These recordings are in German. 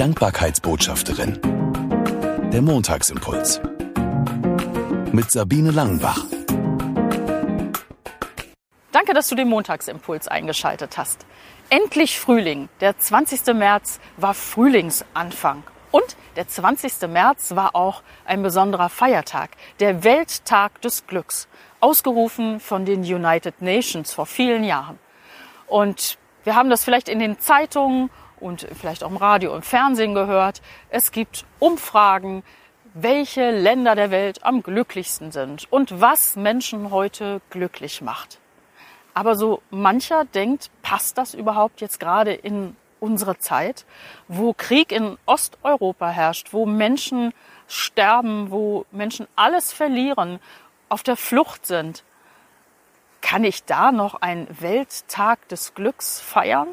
Dankbarkeitsbotschafterin. Der Montagsimpuls. Mit Sabine Langenbach. Danke, dass du den Montagsimpuls eingeschaltet hast. Endlich Frühling. Der 20. März war Frühlingsanfang. Und der 20. März war auch ein besonderer Feiertag, der Welttag des Glücks, ausgerufen von den United Nations vor vielen Jahren. Und wir haben das vielleicht in den Zeitungen und vielleicht auch im Radio und Fernsehen gehört. Es gibt Umfragen, welche Länder der Welt am glücklichsten sind und was Menschen heute glücklich macht. Aber so mancher denkt, passt das überhaupt jetzt gerade in unsere Zeit, wo Krieg in Osteuropa herrscht, wo Menschen sterben, wo Menschen alles verlieren, auf der Flucht sind. Kann ich da noch einen Welttag des Glücks feiern?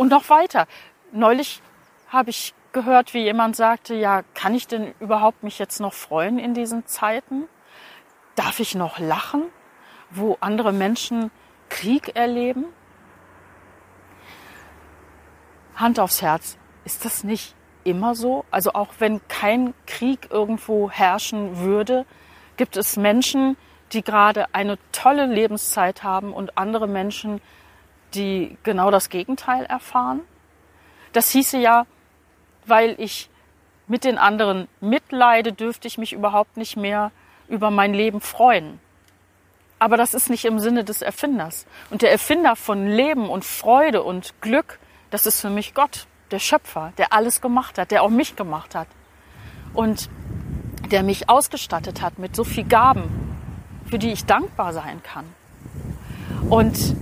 Und noch weiter. Neulich habe ich gehört, wie jemand sagte, ja, kann ich denn überhaupt mich jetzt noch freuen in diesen Zeiten? Darf ich noch lachen? wo andere Menschen Krieg erleben? Hand aufs Herz, ist das nicht immer so? Also auch wenn kein Krieg irgendwo herrschen würde, gibt es Menschen, die gerade eine tolle Lebenszeit haben und andere Menschen, die genau das Gegenteil erfahren? Das hieße ja, weil ich mit den anderen mitleide, dürfte ich mich überhaupt nicht mehr über mein Leben freuen. Aber das ist nicht im Sinne des Erfinders. Und der Erfinder von Leben und Freude und Glück, das ist für mich Gott, der Schöpfer, der alles gemacht hat, der auch mich gemacht hat. Und der mich ausgestattet hat mit so viel Gaben, für die ich dankbar sein kann. Und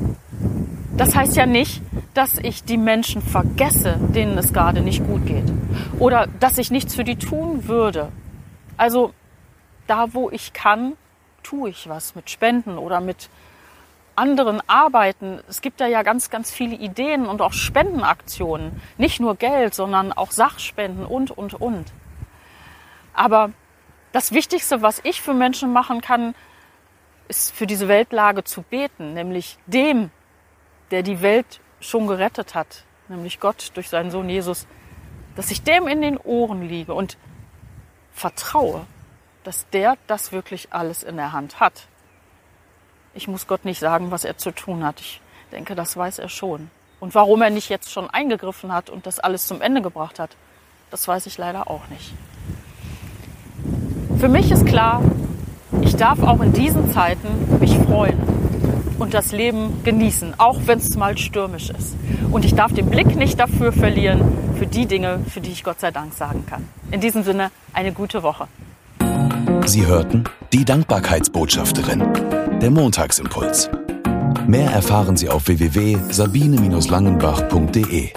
das heißt ja nicht, dass ich die Menschen vergesse, denen es gerade nicht gut geht. Oder dass ich nichts für die tun würde. Also da, wo ich kann, tue ich was mit Spenden oder mit anderen Arbeiten. Es gibt da ja ganz, ganz viele Ideen und auch Spendenaktionen. Nicht nur Geld, sondern auch Sachspenden und, und, und. Aber das Wichtigste, was ich für Menschen machen kann, ist für diese Weltlage zu beten, nämlich dem, der die Welt schon gerettet hat, nämlich Gott durch seinen Sohn Jesus, dass ich dem in den Ohren liege und vertraue, dass der das wirklich alles in der Hand hat. Ich muss Gott nicht sagen, was er zu tun hat. Ich denke, das weiß er schon. Und warum er nicht jetzt schon eingegriffen hat und das alles zum Ende gebracht hat, das weiß ich leider auch nicht. Für mich ist klar, ich darf auch in diesen Zeiten mich freuen und das Leben genießen, auch wenn es mal stürmisch ist. Und ich darf den Blick nicht dafür verlieren, für die Dinge, für die ich Gott sei Dank sagen kann. In diesem Sinne, eine gute Woche. Sie hörten die Dankbarkeitsbotschafterin, der Montagsimpuls. Mehr erfahren Sie auf www.sabine-langenbach.de.